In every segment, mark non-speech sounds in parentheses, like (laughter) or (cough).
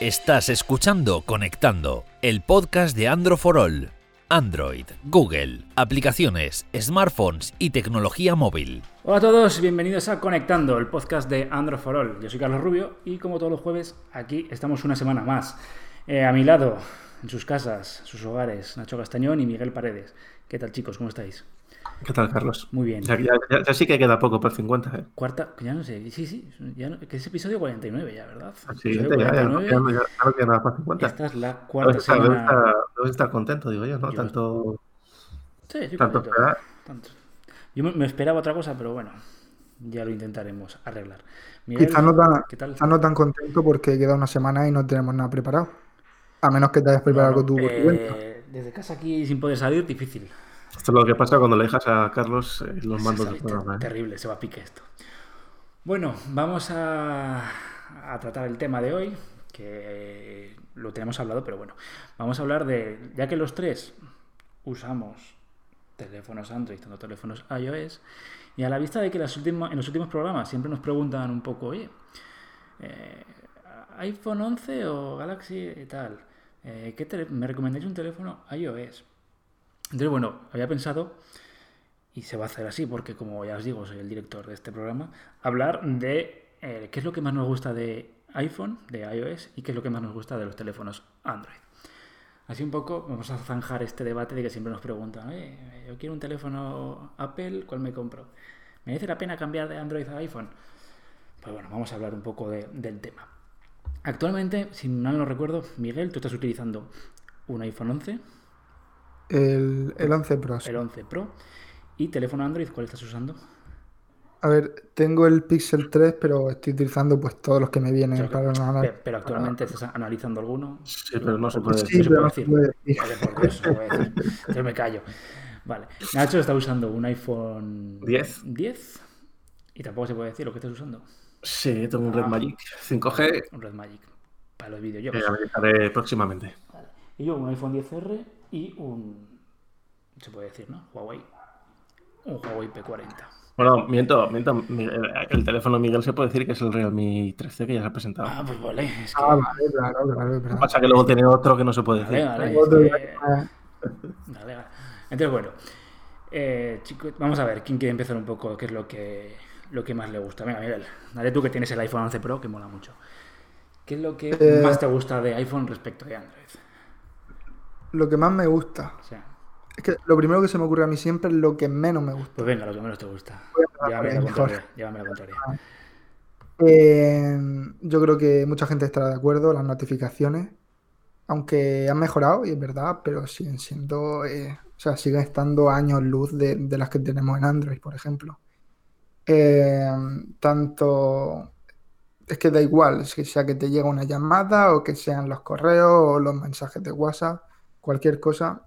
Estás escuchando Conectando, el podcast de Android for All. Android, Google, aplicaciones, smartphones y tecnología móvil. Hola a todos, bienvenidos a Conectando, el podcast de Android for All. Yo soy Carlos Rubio y como todos los jueves, aquí estamos una semana más. Eh, a mi lado, en sus casas, sus hogares, Nacho Castañón y Miguel Paredes. ¿Qué tal chicos? ¿Cómo estáis? ¿Qué tal, Carlos? Muy bien. Ya, ya- ya- ya sí que queda poco por 50, ¿eh? Cuarta, ya no sé, sí, sí, ya no- que es episodio 49 ya, ¿verdad? Sí, Episodio ya, ya, ya no 49, queda- ya- ya no queda nada para 50. esta es la cuarta Debes estar, debes semana. estar- debes estar contento, digo yo, ¿no? Yo- Tanto, Sí, sí, tanto contento. esperar. Tanto. Yo me, me esperaba otra cosa, pero bueno, ya lo intentaremos arreglar. Quizás no, tan, ¿qué tal? quizás no tan contento porque queda una semana y no tenemos nada preparado. A menos que te hayas preparado No, algo tú por tu cuenta. eh, desde casa aquí sin poder salir, difícil. Esto es lo que pasa cuando le dejas a Carlos eh, los mandos del programa, ¿eh? Terrible, se va a pique esto. Bueno, vamos a, a tratar el tema de hoy, que lo tenemos hablado, pero bueno, vamos a hablar de, ya que los tres usamos teléfonos Android, tanto teléfonos iOS, y a la vista de que las últimas, en los últimos programas siempre nos preguntan un poco, oye, eh, iPhone 11 o Galaxy y tal, eh, ¿qué ¿me recomendáis un teléfono iOS? Entonces, bueno, había pensado, y se va a hacer así, porque como ya os digo, soy el director de este programa, hablar de eh, qué es lo que más nos gusta de iPhone, de iOS, y qué es lo que más nos gusta de los teléfonos Android. Así un poco vamos a zanjar este debate de que siempre nos preguntan, "Eh, yo quiero un teléfono Apple, ¿cuál me compro? ¿Me merece la pena cambiar de Android a iPhone? Pues bueno, vamos a hablar un poco de- del tema. Actualmente, si mal no recuerdo, Miguel, tú estás utilizando un iPhone 11, El, el 11 Pro. sí. el 11 Pro, y teléfono Android, ¿cuál estás usando? A ver, tengo el Pixel 3, pero estoy utilizando pues todos los que me vienen sea, para Pe- nada. Pero actualmente estás analizando alguno. Sí, pero no se puede Sí, decir. se pero no se puede decir. Vale, no. Entonces me callo. Vale. Nacho está usando un iPhone 10. 10 y tampoco se puede decir lo que estás usando. Sí, tengo un Red Ah. Magic 5G Un Red Magic para los que videojuegos. habilitaré próximamente. Y yo un iPhone 10R y un. Se puede decir, ¿no? Huawei. Un Huawei P40. Bueno, miento, miento. Miguel, El teléfono de Miguel se puede decir que es el Realme 13 que ya se ha presentado. Ah, pues vale. Es que. Ah, vale, claro, claro, pasa que luego tiene otro que no se puede Vale, decir. vale. Otro es que- Vale, vale. Entonces, bueno, eh, chicos, vamos a ver quién quiere empezar un poco, qué es lo que, lo que más le gusta. Venga, Miguel, dale tú que tienes el iPhone 11 Pro, que mola mucho. ¿Qué es lo que Eh, más te gusta de iPhone respecto de Android? Lo que más me gusta. Sea, Es que lo primero que se me ocurre a mí siempre es lo que menos me gusta. pues venga, lo que menos te gusta. Llévame la contraria. Llévame la contraria. Eh, yo creo que mucha gente estará de acuerdo, las notificaciones, aunque han mejorado, y es verdad, pero siguen siendo, eh, o sea, siguen estando años luz de, de las que tenemos en Android, por ejemplo. Eh, tanto, es que da igual, que sea que te llega una llamada o que sean los correos o los mensajes de WhatsApp, cualquier cosa.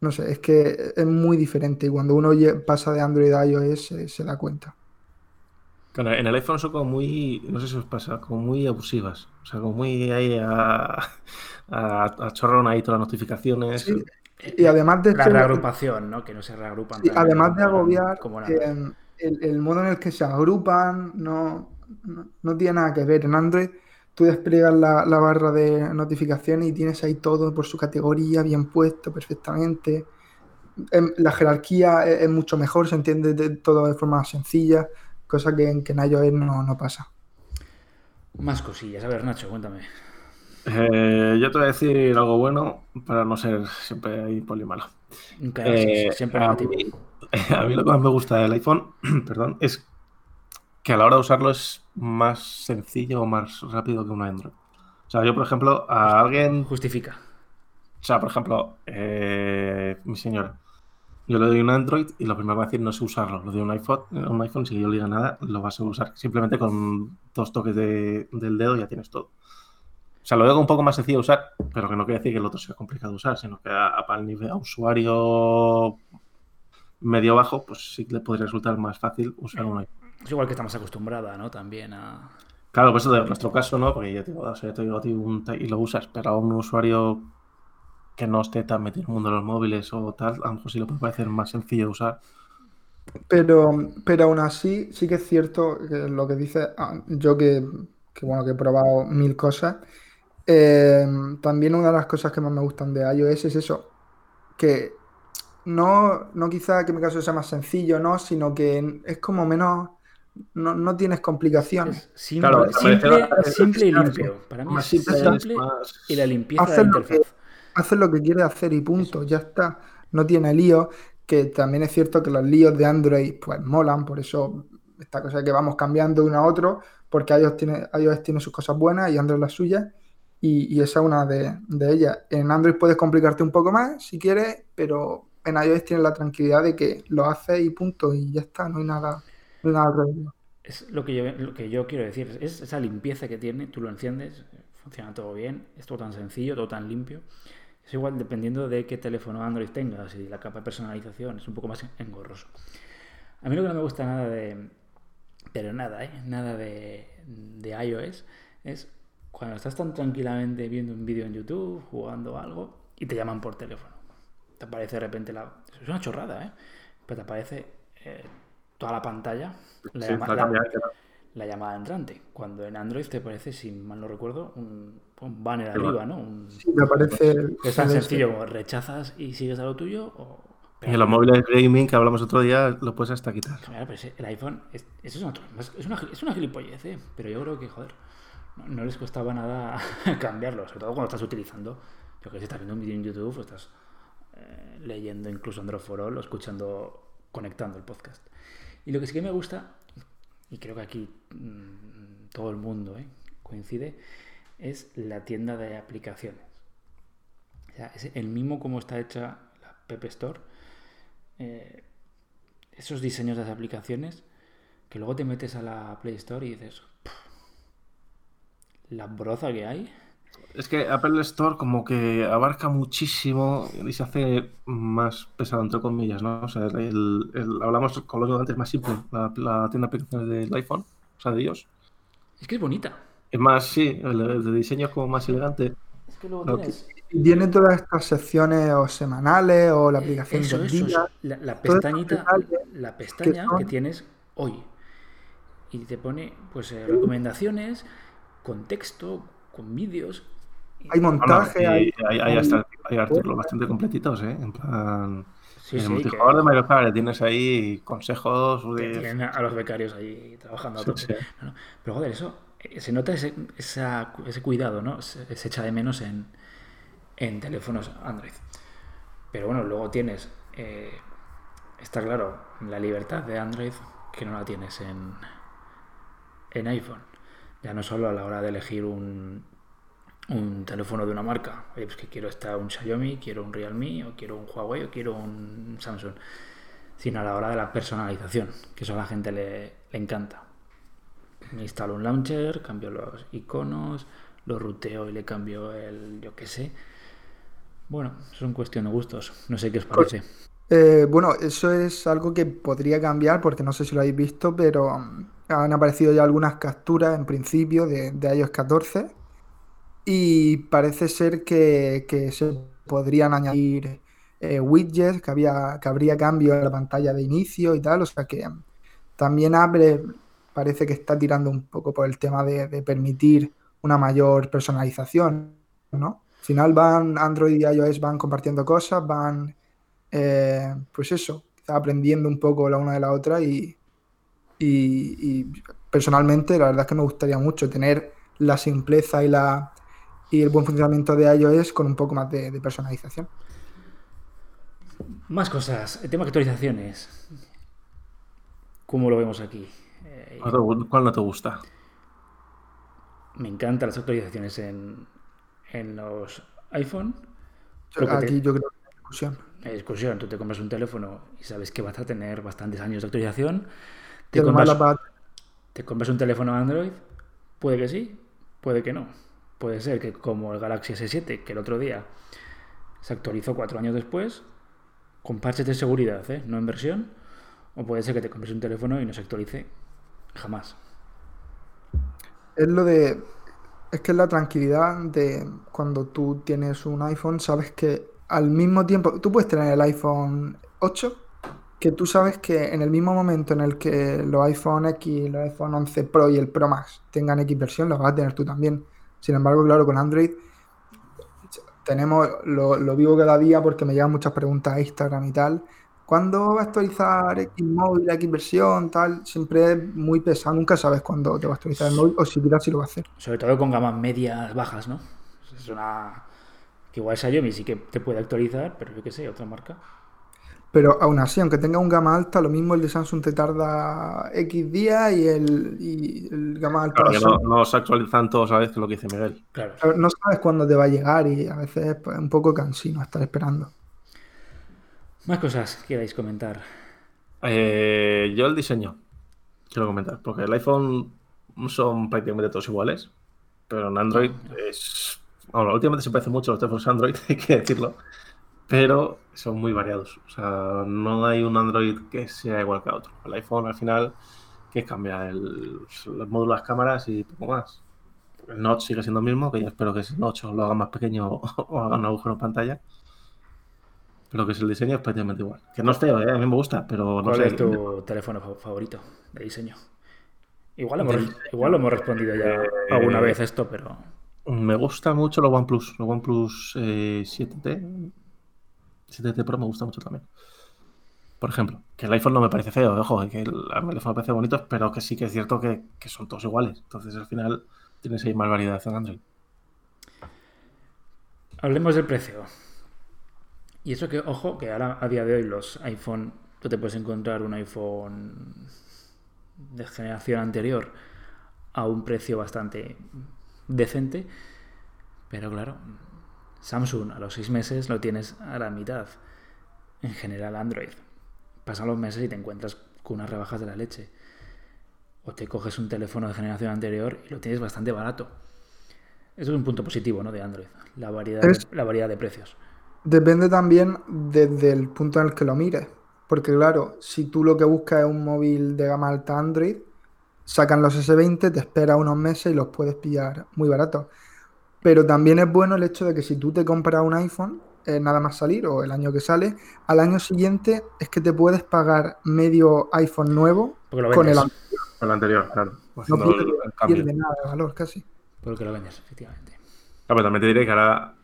No sé, es que es muy diferente y cuando uno pasa de Android a iOS se- se da cuenta. Claro, en el iPhone son como muy, no sé si os pasa, como muy abusivas. O sea, como muy ahí a, a, a chorrón ahí todas las notificaciones. Sí, Y además de La reagrupación, ¿no? Que no se reagrupan. sí, además de agobiar, Como eh, el, el modo en el que se agrupan no, no, no tiene nada que ver. En Android tú despliegas la, la barra de notificaciones y tienes ahí todo por su categoría, bien puesto perfectamente. Em, La jerarquía es, es mucho mejor, se entiende de, todo de forma sencilla, cosa que en, que en iOS no, no pasa. Más cosillas. A ver, Nacho, cuéntame. Eh, yo te voy a decir algo bueno para no ser siempre ahí polimalo. Nunca, Eh, siempre a, negativo. mí, (laughs) a mí lo que más me gusta del iPhone, (clears throat) perdón, es que a la hora de usarlo es más sencillo o más rápido que un Android. O sea, yo, por ejemplo, a alguien Justifica. O sea, por ejemplo, eh, mi señora, yo le doy un Android y lo primero que va a decir no sé usarlo. Le doy un iPhone, un iPhone, si yo le diga nada, lo vas a usar. Simplemente con dos toques de- del dedo ya tienes todo. O sea, lo veo un poco más sencillo de usar, pero que no quiere decir que el otro sea complicado de usar, sino que a, a- para el nivel a usuario medio bajo, pues sí le podría resultar más fácil usar un iPhone. Es igual que estamos acostumbrada, ¿no? También a. Claro, pues eso de nuestro caso, ¿no? Porque yo te digo, o sea, yo te digo a ti un y lo usas, pero a un usuario que no esté tan metido en el mundo de los móviles o tal, a lo mejor sí le puede parecer más sencillo de usar. Pero, pero aún así, sí que es cierto que lo que dice, ah, yo que, que, bueno, que he probado mil cosas, Eh, también una de las cosas que más me gustan de iOS es eso, que no, no quizá que mi caso sea más sencillo, ¿no? Sino que es como menos, no, no tienes complicaciones. Es simple, Claro, simple, y limpio. Para mí Más es simple, simple más- y la limpieza de la Hacer lo, que, interfaz. hacer lo que quiere hacer y punto, ya está. No tiene líos, que también es cierto que los líos de Android pues molan, por eso esta cosa que vamos cambiando de uno a otro, porque iOS tiene, iOS tiene sus cosas buenas y Android las suyas, y, y esa es una de, de ellas. En Android puedes complicarte un poco más si quieres, pero en iOS tienes la tranquilidad de que lo haces y punto, y ya está, no hay nada, Es lo que yo, lo que yo quiero decir. Es esa limpieza que tiene. Tú lo enciendes, funciona todo bien. Es todo tan sencillo, todo tan limpio. Es igual dependiendo de qué teléfono Android tengas y la capa de personalización. Es un poco más engorroso. A mí lo que no me gusta nada de. Pero nada, ¿eh? Nada de, de iOS es cuando estás tan tranquilamente viendo un vídeo en YouTube, jugando algo y te llaman por teléfono. Te aparece de repente la. Es una chorrada, ¿eh? Pero te aparece eh, toda la pantalla. La, Sí, llama- la- llamada entrante. Cuando en Android te parece, si mal no recuerdo, un, un banner arriba, ¿no? Un- Sí, me parece... es tan sencillo como rechazas y sigues a lo tuyo. O... Y en los móviles gaming que hablamos otro día, lo puedes hasta quitar. Claro, pero el iPhone, es, eso es, una, es, una, es una gilipollez, ¿eh? Pero yo creo que, joder, no, no les costaba nada (laughs) cambiarlo, sobre todo cuando estás utilizando, yo que sé, estás viendo un vídeo en YouTube o estás eh, leyendo incluso Android for All o escuchando, conectando el podcast. Y lo que sí que me gusta, y creo que aquí mm, todo el mundo ¿eh? coincide, es la tienda de aplicaciones. O sea, es el mismo como está hecha la Pepe Store. eh, esos diseños de las aplicaciones que luego te metes a la Play Store y dices, "Puf, la broza que hay. Es que Apple Store como que abarca muchísimo y se hace más pesado, entre comillas, ¿no? O sea, el, el- hablamos con lo que antes más simple, la, la tienda de aplicaciones del iPhone, o sea, de ellos. Es que es bonita. Es más, sí, el, el de diseño es como más elegante. Es que luego Lo tienes... Y tiene todas estas secciones o semanales o la aplicación Eso, del eso, día. eso. La, pestañita, la pestaña que, son- tienes hoy. Y te pone pues eh, recomendaciones con texto, con vídeos. Hay Bueno, montaje, y hay, hay, hay hasta- hay artículos bastante completitos, ¿eh? En plan, Sí, en el sí, que, multijugador de Mario Kart tienes ahí consejos de... tienen a los becarios ahí trabajando a Sí, tope. sí. No, no. Pero joder, eso eh, se nota ese, esa- ese cuidado, ¿no? Se, se echa de menos en, en teléfonos Android. Pero bueno, luego tienes, eh, está claro, la libertad de Android que no la tienes en, en iPhone. Ya no solo a la hora de elegir un, un teléfono de una marca. Oye, pues que quiero esta, un Xiaomi, quiero un Realme, o quiero un Huawei, o quiero un Samsung. Sino a la hora de la personalización, que eso a la gente le, le encanta. Me instalo un launcher, cambio los iconos, lo ruteo y le cambio el, yo qué sé. Bueno, son cuestión de gustos. No sé qué os parece. Eh, bueno, eso es algo que podría cambiar porque no sé si lo habéis visto, pero han aparecido ya algunas capturas en principio de, de iOS 14 y parece ser que, que se podrían añadir eh, widgets, que había, que habría cambio en la pantalla de inicio y tal, o sea que también Apple parece que está tirando un poco por el tema de, de permitir una mayor personalización, ¿no? Al final van Android y iOS van compartiendo cosas, van eh, pues eso, aprendiendo un poco la una de la otra y, y- y personalmente la verdad es que me gustaría mucho tener la simpleza y, la, y el buen funcionamiento de iOS con un poco más de, de personalización. Más cosas. El tema de actualizaciones. ¿Cómo lo vemos aquí? Eh, ¿Cuál te gu- ¿Cuál no te gusta? me encantan las actualizaciones en, en los iPhone. Creo que Aquí te- yo creo que hay discusión. hay discusión. Tú te compras un teléfono y sabes que vas a tener bastantes años de actualización. Te la compras un teléfono Android. Puede que sí, puede que no. Puede ser que como el Galaxy S7, que el otro día se actualizó cuatro años después, con parches de seguridad, ¿eh? no en versión. O puede ser que te compres un teléfono y no se actualice jamás. es lo de. Es que es la tranquilidad de cuando tú tienes un iPhone, sabes que al mismo tiempo. Tú puedes tener el iPhone 8, que tú sabes que en el mismo momento en el que los iPhone X, los iPhone 11 Pro y el Pro Max tengan X versión, los vas a tener tú también. Sin embargo, claro, con Android tenemos, lo, lo vivo cada día porque me llegan muchas preguntas a Instagram y tal. ¿Cuándo va a actualizar X móvil, X versión, tal? Siempre es muy pesado, nunca sabes cuándo te va a actualizar el móvil o siquiera si lo va a hacer. Sobre todo con gamas medias bajas, ¿no? Es una. Que igual Xiaomi sí que te puede actualizar, pero yo qué sé, otra marca. Pero aún así, aunque tenga un gama alta, lo mismo el de Samsung te tarda X días y el, y el gama alta. Claro, que no, no se actualizan todos a vez, que es lo que dice Miguel. Claro. No sabes cuándo te va a llegar y a veces es pues, un poco cansino estar esperando. Más cosas que queráis comentar. Eh, yo el diseño quiero comentar, porque el iPhone son prácticamente todos iguales, pero en Android es... Bueno, últimamente se parece mucho a los teléfonos Android, (laughs) hay que decirlo, pero son muy variados. O sea, no hay un Android que sea igual que otro. El iPhone al final, que cambia el, los módulos, las cámaras y poco más. El notch sigue siendo el mismo, que yo espero que ese notch lo haga más pequeño (laughs) o haga un agujero en pantalla. Pero que es el diseño es prácticamente igual. Que no es feo, ¿eh? a mí me gusta, pero no ¿Cuál sé. es tu teléfono fa- favorito de diseño? Igual hemos, igual lo hemos respondido ya Eh, alguna vez esto, pero. Me gusta mucho los OnePlus. Los OnePlus eh, 7T. 7T Pro me gusta mucho también. Por ejemplo, que el iPhone no me parece feo, ojo, que el, iPhone me parece bonito, pero que sí que es cierto que, que son todos iguales. Entonces al final tienes ahí más variedad en Android. Hablemos del precio. Y eso que, ojo, que ahora a día de hoy los iPhone, tú te puedes encontrar un iPhone de generación anterior a un precio bastante decente, pero claro, Samsung a los seis meses lo tienes a la mitad. En general Android. Pasan los meses y te encuentras con unas rebajas de la leche. O te coges un teléfono de generación anterior y lo tienes bastante barato. Eso es un punto positivo ¿no? de Android, la variedad, Es- la variedad de precios. Depende también desde el punto en el que lo mires. Porque claro, si tú lo que buscas es un móvil de gama alta Android, sacan los S20, te esperas unos meses y los puedes pillar muy baratos. Pero también es bueno el hecho de que si tú te compras un iPhone, eh, nada más salir o el año que sale, al año siguiente es que te puedes pagar medio iPhone nuevo Porque lo con el. Con el anterior, claro. No Haciendo pierde, nada de valor casi. Porque lo vendes, efectivamente. Ah, pero también te diré que ahora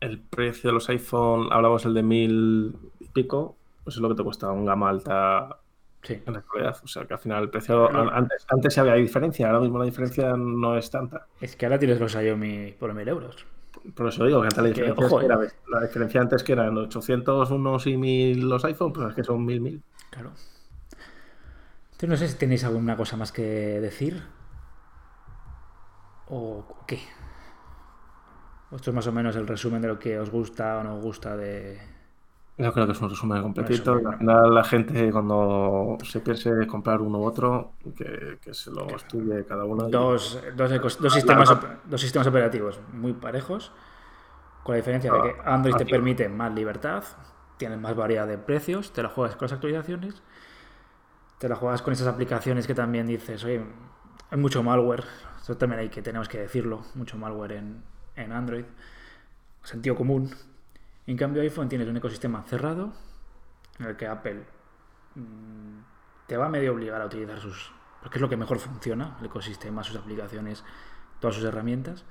el precio de los iPhone, hablamos el de mil y pico, pues es lo que te cuesta un gama alta Sí. en la actualidad. O sea que al final el precio, antes, antes había diferencia, ahora mismo la diferencia no es tanta. Es que ahora tienes los Xiaomi por mil euros. Por eso digo que antes la diferencia, ojo, que eh. era, la diferencia antes que eran 800 unos y 1000 los iPhone, pues es que son 1000 1000. Claro. Entonces no sé si tenéis alguna cosa más que decir. ¿O qué? ¿O Esto es más o menos el resumen de lo que os gusta o no os gusta de... Yo creo que es un resumen completito. resumen, Al final la gente cuando se piense comprar uno u otro, que, que se lo estudie cada uno. Dos, dos, ecos- dos sistemas, dos sistemas operativos muy parejos, con la diferencia de que Android te permite más libertad, tienes más variedad de precios, te la juegas con las actualizaciones, te la juegas con esas aplicaciones que también dices, oye, hay mucho malware, eso también hay que, tenemos que decirlo, mucho malware en, en Android, sentido común. En cambio iPhone tienes un ecosistema cerrado, en el que Apple mm, te va a medio obligar a utilizar sus... porque es lo que mejor funciona, el ecosistema, sus aplicaciones, todas sus herramientas,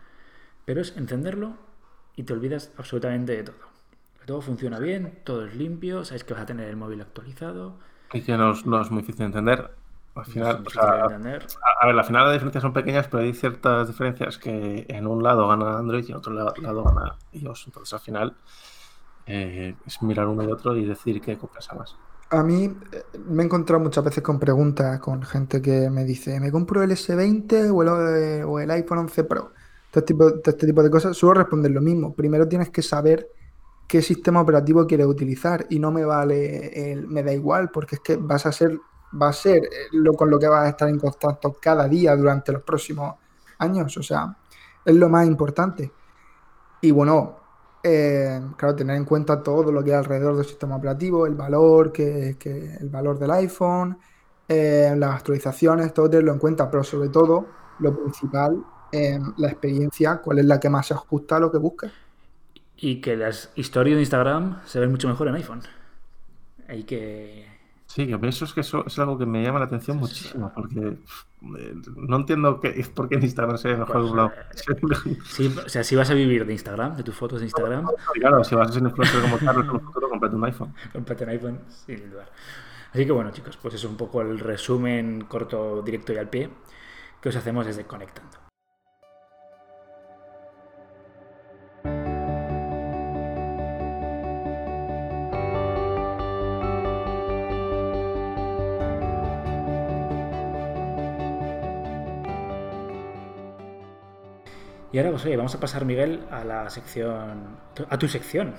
pero es encenderlo y te olvidas absolutamente de todo. Todo funciona bien, todo es limpio, sabes que vas a tener el móvil actualizado. Y que no es, no es muy difícil de entender. Al final, o sea, entender. a, a ver, al final las diferencias son pequeñas, pero hay ciertas diferencias que en un lado gana Android y en otro lado, lado gana iOS. Entonces, al final, eh, es mirar uno y otro y decir qué compensa más. A mí eh, me he encontrado muchas veces con preguntas con gente que me dice, ¿me compro el S20 o el, eh, o el iPhone 11 Pro? Este tipo, todo este tipo de cosas. Suelo responder lo mismo. Primero tienes que saber qué sistema operativo quieres utilizar y no me vale el, me da igual porque es que vas a ser, va a ser lo con lo que vas a estar en contacto cada día durante los próximos años. O sea, es lo más importante. Y bueno, eh, claro, tener en cuenta todo lo que hay alrededor del sistema operativo, el valor, que, el valor del iPhone, eh, las actualizaciones, todo tenerlo en cuenta, pero sobre todo, lo principal, eh, la experiencia, cuál es la que más se ajusta a lo que buscas. Y que las historias de Instagram se ven mucho mejor en iPhone. Hay que... Sí, que eso es que eso es algo que me llama la atención muchísimo, porque no entiendo qué, (laughs) por qué en Instagram se ve mejor Pues, doblado. eh, Sí, o sea, si vas a vivir de Instagram, de tus fotos de Instagram, (laughs) Claro, si vas a ser influencer como Carlos en un futuro, un iPhone. cómprate un iPhone (laughs) sin dudar. Así que bueno, chicos, pues eso es un poco el resumen corto, directo y al pie que os hacemos desde Conectando. Y ahora, pues oye, vamos a pasar, Miguel, a la sección. a tu sección.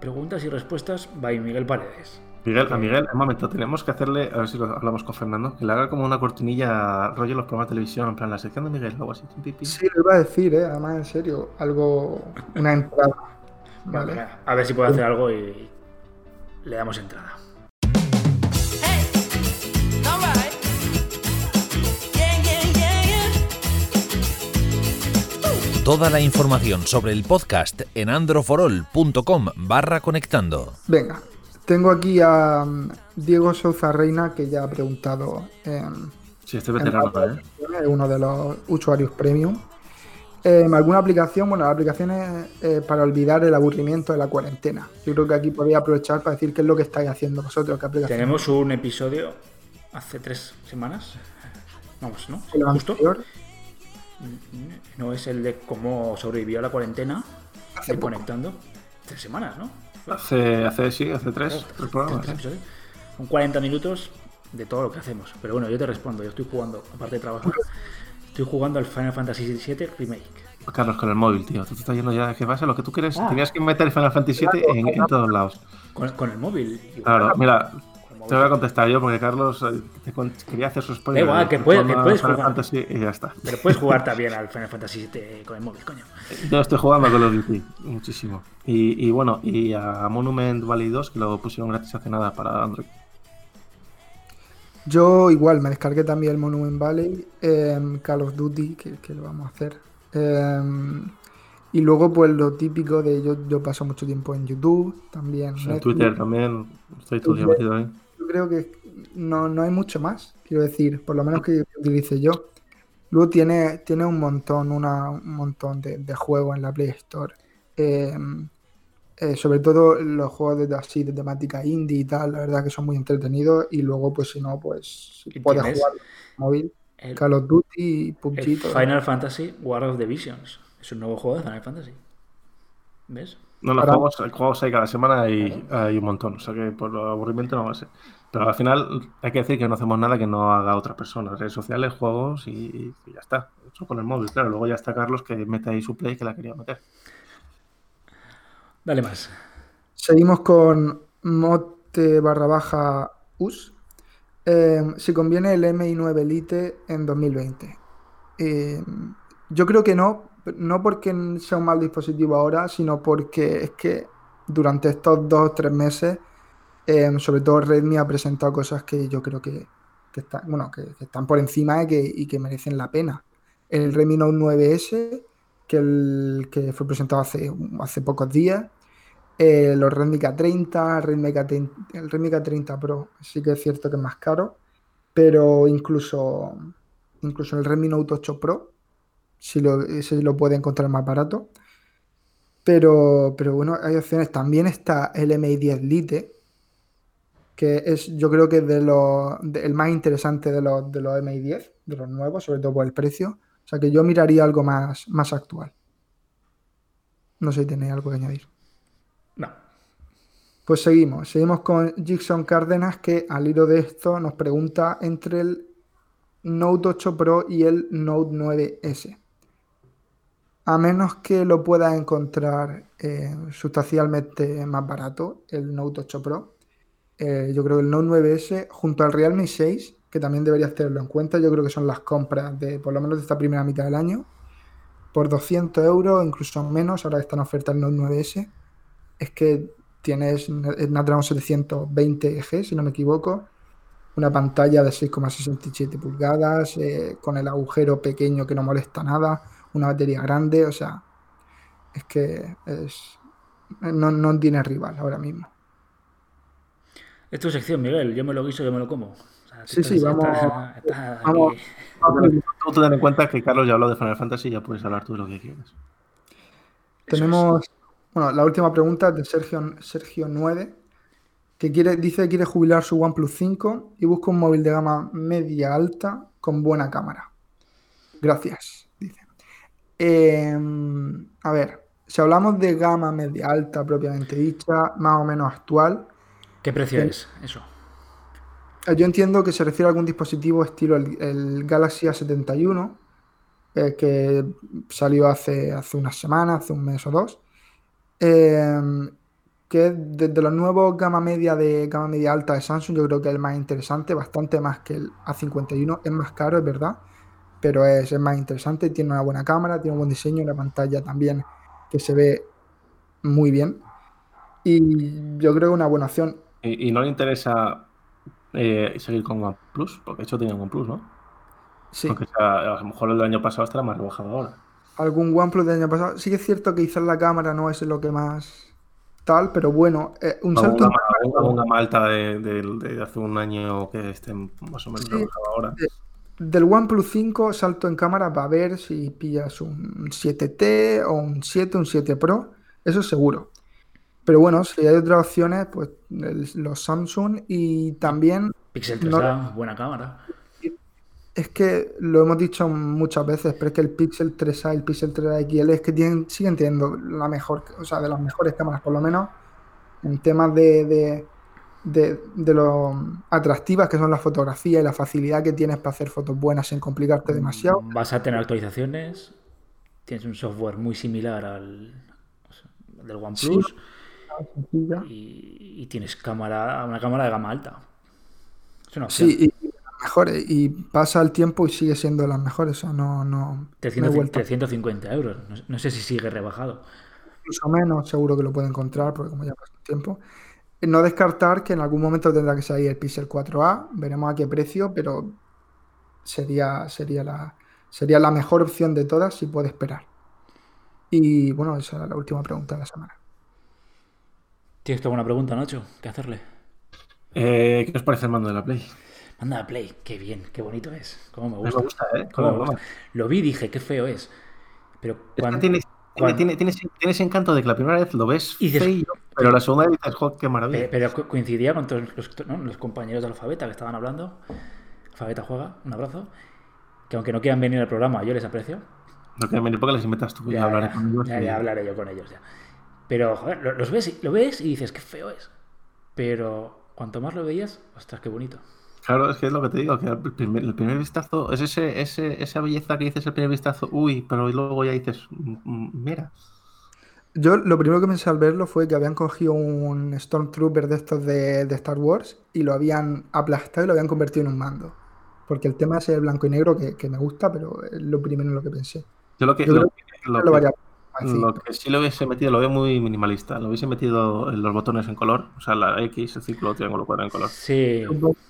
Preguntas y respuestas by Miguel Paredes. Miguel, a Miguel, un momento, tenemos que hacerle, a ver si lo hablamos con Fernando, que le haga como una cortinilla rollo los programas de televisión, en plan la sección de Miguel, algo así. pi, pi. Sí, lo iba a decir, ¿eh? además en serio, algo, una entrada. Vale, Vale. a ver si puedo hacer algo y le damos entrada. Toda la información sobre el podcast en androforol.com barra conectando. Venga, tengo aquí a mm, Diego Souza Reina que ya ha preguntado en, Sí, este veterano, ¿eh? es uno de los usuarios premium. Eh, ¿Alguna aplicación? Bueno, la aplicación es eh, para olvidar el aburrimiento de la cuarentena. Yo creo que aquí podría aprovechar para decir qué es lo que estáis haciendo vosotros, qué aplicación. Tenemos un episodio hace tres semanas. Vamos, ¿no? El Justo. anterior, No es el de cómo sobrevivió a la cuarentena. Hace de poco. conectando. Tres semanas, ¿no? Hace, hace, sí, hace tres, Claro, tres programas. tres ¿eh? episodios. Son 40 minutos de todo lo que hacemos. Pero bueno, yo te respondo. Yo estoy jugando, aparte de trabajar, estoy jugando al Final Fantasy VII Remake. Carlos, con el móvil, tío. Tú te estás yendo ya que pasa lo que tú quieres. Ah. Tenías que meter Final Fantasy VII en, en todos lados. Con, con el móvil. igual. Claro, mira, el. Te voy a contestar yo porque Carlos eh, te con- quería hacer su spoiler. Da igual, que de puede- Final que puedes Final jugar. Fantasy y ya está. Pero puedes jugar (laughs) también al Final Fantasy VII con el móvil, coño. Yo estoy jugando a Call of Duty muchísimo. Y, y bueno, y a Monument Valley 2 que lo pusieron gratis hace nada para Android. Yo igual me descargué también el Monument Valley, em, Call of Duty, que, que lo vamos a hacer. Em, y luego pues lo típico de yo, yo paso mucho tiempo en YouTube, también En Netflix. Twitter también estoy todo el día metido ahí. Creo que no, no hay mucho más, quiero decir, por lo menos que utilice yo. Luego tiene, tiene un montón, una, un montón de, de juegos en la Play Store. Em, eh, sobre todo los juegos de, así de temática indie y tal, la verdad que son muy entretenidos. Y luego, pues si no, pues si ¿Y puedes tienes? jugar en móvil, El, Call of Duty, PUBG, el. Final Fantasy War of the Visions. Es un nuevo juego de Final Fantasy. ¿Ves? No, los Ahora- juegos, juegos hay cada semana y hay un montón. O sea que por lo aburrimiento no va a ser. Pero al final hay que decir que no hacemos nada que no haga otra persona. Redes sociales, juegos y, y ya está. Eso con el móvil, claro. Luego ya está Carlos que mete ahí su play que la quería meter. Dale más. Seguimos con mote barra baja us. Eh, si conviene el MI9 Elite en 2020. Eh, yo creo que no, no porque sea un mal dispositivo ahora, sino porque es que durante estos dos o tres meses, eh, sobre todo Redmi ha presentado cosas que yo creo que, están, bueno, que, están por encima y que, merecen la pena. El Redmi Note 9S, que, el, que fue presentado hace, hace pocos días, eh, los Redmi K30, Redmi K30, el Redmi K30 Pro sí que es cierto que es más caro, pero incluso, incluso el Redmi Note 8 Pro si lo, lo puede encontrar más barato. Pero, pero bueno, hay opciones. También está el Mi 10 Lite, que es yo creo que es de los, de- el más interesante de los, de los Mi 10, de los nuevos, sobre todo por el precio. O sea que yo miraría algo más, más actual. No sé si tenéis algo que añadir. No. Pues seguimos, seguimos con Jigson Cárdenas que al hilo de esto nos pregunta entre el Note 8 Pro y el Note 9S. A menos que lo puedas encontrar eh, sustancialmente más barato, el Note 8 Pro, eh, yo creo que el Note 9S junto al Realme 6, que también deberías tenerlo en cuenta, yo creo que son las compras de por lo menos de esta primera mitad del año, por 200 euros, incluso menos, ahora está en oferta el Note 9S, es que tienes Snapdragon 720G, si no me equivoco, una pantalla de 6,67 pulgadas, eh, con el agujero pequeño que no molesta nada, una batería grande, o sea, es que no, no tiene rival ahora mismo. Es tu sección, Miguel. Yo me lo guiso, yo me lo como. O sea, Sí, sí, vamos- aquí. vamos. Tú ten en cuenta que Carlos ya habló de Final Fantasy y ya puedes hablar tú de lo que quieras. Tenemos, bueno, la última pregunta es de Sergio, Sergio 9, que quiere, dice que quiere jubilar su OnePlus 5 y busca un móvil de gama media alta con buena cámara. Gracias, dice. Eh, a ver, si hablamos de gama media alta propiamente dicha, más o menos actual, ¿Qué precio Bien. es eso? eh, yo entiendo que se refiere a algún dispositivo estilo el, el Galaxy A71, eh, que salió hace, hace unas semanas, hace un mes o dos, eh, que es desde los nuevos gama media de gama media alta de Samsung, yo creo que es el más interesante, bastante más que el A51, es más caro, es verdad, pero es, es más interesante, tiene una buena cámara, tiene un buen diseño, una pantalla también que se ve muy bien. Y yo creo que una buena opción. Y, y no le interesa eh, seguir con OnePlus, porque de hecho tiene OnePlus, ¿no? Sí. Aunque sea, a lo mejor el del año pasado estará más rebajado ahora. algún OnePlus del año pasado. Sí que es cierto que quizás la cámara no es lo que más tal, pero bueno, eh, un salto una, una, una gama alta de, de- de hace un año que esté más o menos Sí. rebajado ahora. del OnePlus 5, salto en cámara va a ver si pillas un 7T o un 7, un 7 Pro, eso seguro. Pero bueno, si hay otras opciones, pues el- los Samsung y también Pixel No. 3A, buena cámara. es que lo hemos dicho muchas veces, pero es que el Pixel 3A y el Pixel 3A XL es que tienen, siguen teniendo la mejor, o sea, de las mejores cámaras, por lo menos en temas de, de, de, de lo atractivas que son las fotografías y la facilidad que tienes para hacer fotos buenas sin complicarte demasiado. Vas a tener actualizaciones. Tienes un software muy similar al del OnePlus. Y, y tienes cámara, una cámara de gama alta. Es una opción. Sí, y, mejores, y pasa el tiempo y sigue siendo las mejores, o sea, no, no, no hay 300 vuelta. 350 euros. No, no sé si sigue rebajado. incluso menos, seguro que lo puede encontrar, porque como ya pasó un tiempo. No descartar que en algún momento tendrá que salir el Pixel 4a, veremos a qué precio, pero sería, sería, la, sería la mejor opción de todas si puede esperar. Y bueno, esa era la última pregunta de la semana. ¿Tienes tú alguna pregunta, Nacho? ¿Qué hacerle? Eh, ¿Qué os parece el mando de la Play? Manda a Play. Qué bien, qué bonito es. Cómo me Me gusta. ¿eh? Cómo me gusta. Lo vi y dije, qué feo es. Pero que cuando, tiene, tiene, cuando- tiene, tiene ese- tiene ese encanto de que la primera vez lo ves Y dices- feo, pero la segunda vez dices, "Jo, qué maravilla. Pe- Pero co- coincidía con todos los, ¿no? los compañeros de Alfabeta que estaban hablando. Alfabeta juega, un abrazo. Que aunque no quieran venir al programa, yo les aprecio. No quieren venir porque les invitas tú y Ya, hablaré ya, con ellos. ya hablaré yo con ellos ya. Pero, joder, lo- los ves, y- lo ves y dices, qué feo es. Pero cuanto más lo veías, ostras, qué bonito. Claro, es que es lo que te digo, que el primer, el primer vistazo es ese, ese, esa belleza que dices el primer vistazo, uy, pero luego ya dices, "Mm, mm, mira. Yo lo primero que pensé al verlo fue que habían cogido un Stormtrooper de estos de, de Star Wars y lo habían aplastado y lo habían convertido en un mando. Porque el tema es el blanco y negro que, que me gusta, pero es lo primero en lo que pensé. Yo lo que, Yo lo, creo que- lo Lo que- varía a decir. lo que sí lo hubiese metido, lo veo muy minimalista, lo hubiese metido en los botones en color, o sea, la X, el círculo, el triángulo, cuadrado en color. Sí,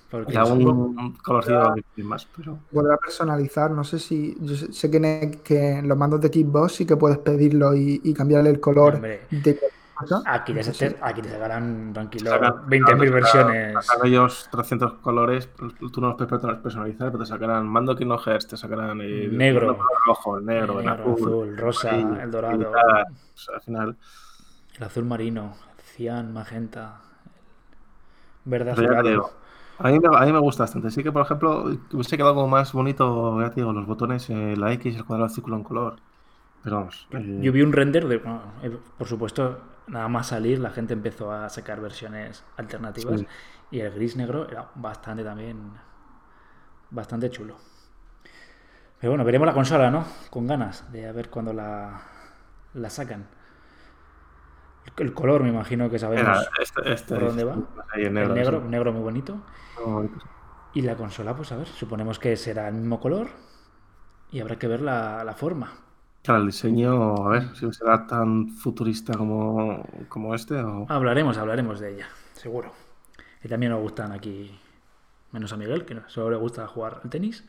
porque Y algún colorcito y más, pero... podrá personalizar, no sé si, yo sé, sé que, en, que en los mandos de Xbox sí que puedes pedirlo y, y cambiarle el color Hombre. de. Aquí, te, No te- aquí te sacarán tranquilo Sacan- 20.000 sacan- versiones. Sacan ellos 300 colores, tú no los puedes personalizar, pero te sacarán mando Kingdom Hearts, te sacarán el Negro. el rojo, el negro, el, Negro, azul, azul, rosa, amarillo, el dorado. ilimitado. O sea, al final, El azul marino, cian, magenta, digo, a mí, me, a mí me gusta bastante. Sí que, por ejemplo, hubiese quedado como más bonito, ya te digo, los botones, eh, la X, el cuadrado, el círculo en color. Pero vamos, eh, Yo vi un render de, bueno, eh, por supuesto, nada más salir, la gente empezó a sacar versiones alternativas Sí. y el gris negro era bastante también, bastante chulo. Pero bueno, veremos la consola, ¿no? Con ganas de a ver cuándo la, la sacan. El, el color, me imagino que sabemos era este, este, por dónde va. ahí el el negro. negro, sí. negro muy bonito. Y la consola, pues a ver, suponemos que será el mismo color y habrá que ver la, la forma. Claro, el diseño, a ver si será tan futurista como, como este o... Hablaremos, hablaremos de ella, seguro. Y también nos gustan aquí, menos a Miguel, que solo le gusta jugar al tenis.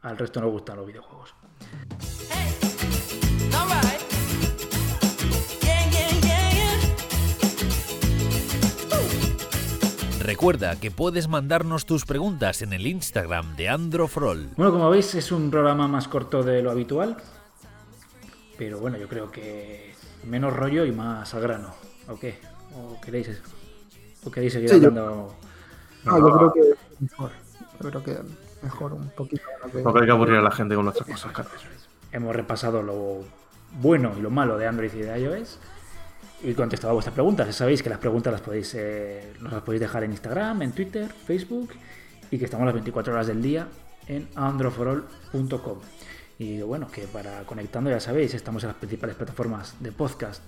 Al resto nos gustan los videojuegos. Recuerda que puedes mandarnos tus preguntas en el Instagram de Androfrol. Bueno, como veis, es un programa más corto de lo habitual. Pero bueno, yo creo que menos rollo y más al grano. ¿O qué? ¿O queréis, o queréis seguir Sí, yo- hablando? No, yo creo que es mejor. Yo creo que mejor un poquito. que- No hay que aburrir a la gente con nuestras cosas, claro. Hemos repasado lo bueno y lo malo de Android y de iOS. Y contestado a vuestras preguntas. Ya sabéis que las preguntas las podéis, eh, nos las podéis dejar en Instagram, en Twitter, Facebook. Y que estamos las 24 horas del día en androforall.com. Y bueno, que para conectando, ya sabéis, estamos en las principales plataformas de podcast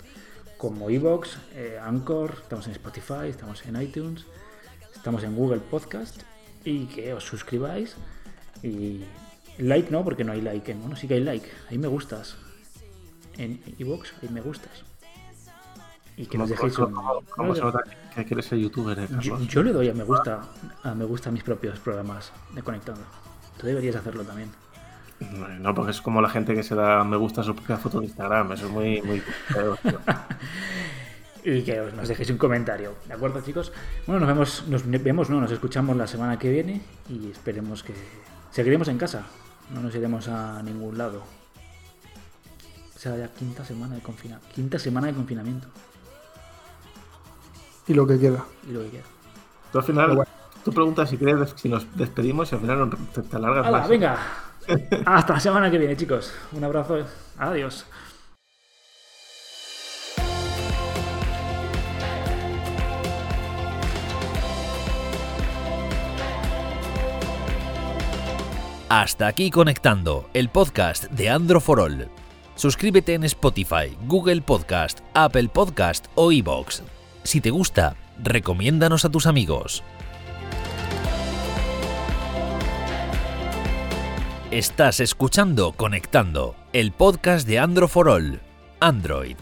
como Evox, eh, Anchor, estamos en Spotify, estamos en iTunes, estamos en Google Podcast. Y que os suscribáis. Y like no, porque no hay like. En, bueno, sí que hay like. Hay me gustas. En Evox hay me gustas. Y que nos dejéis un... ¿Cómo, se nota que quieres ser youtuber, eh, yo le doy a me gusta a me gusta a mis propios programas de conectando. Tú deberías hacerlo también. No, porque es como la gente que se da me gusta a su propia foto de Instagram. Eso es muy. muy. (laughs) Y que os- nos dejéis un comentario. ¿De acuerdo, chicos? Bueno, nos vemos, nos vemos, no, nos escuchamos la semana que viene y esperemos que seguiremos en casa. No nos iremos a ningún lado. Será ya quinta semana de confinamiento. Quinta semana de confinamiento. Y lo que queda. Y lo que queda. Tú al final, bueno. tú preguntas si, quieres, si nos despedimos y al final te, te alargas ¡Hala, más. venga! Hasta la semana que viene, chicos. Un abrazo. Adiós. Hasta aquí conectando el podcast de Andro for All. Suscríbete en Spotify, Google Podcast, Apple Podcast o iBox. Si te gusta, recomiéndanos a tus amigos. Estás escuchando Conectando, el podcast de Andro for All. Android,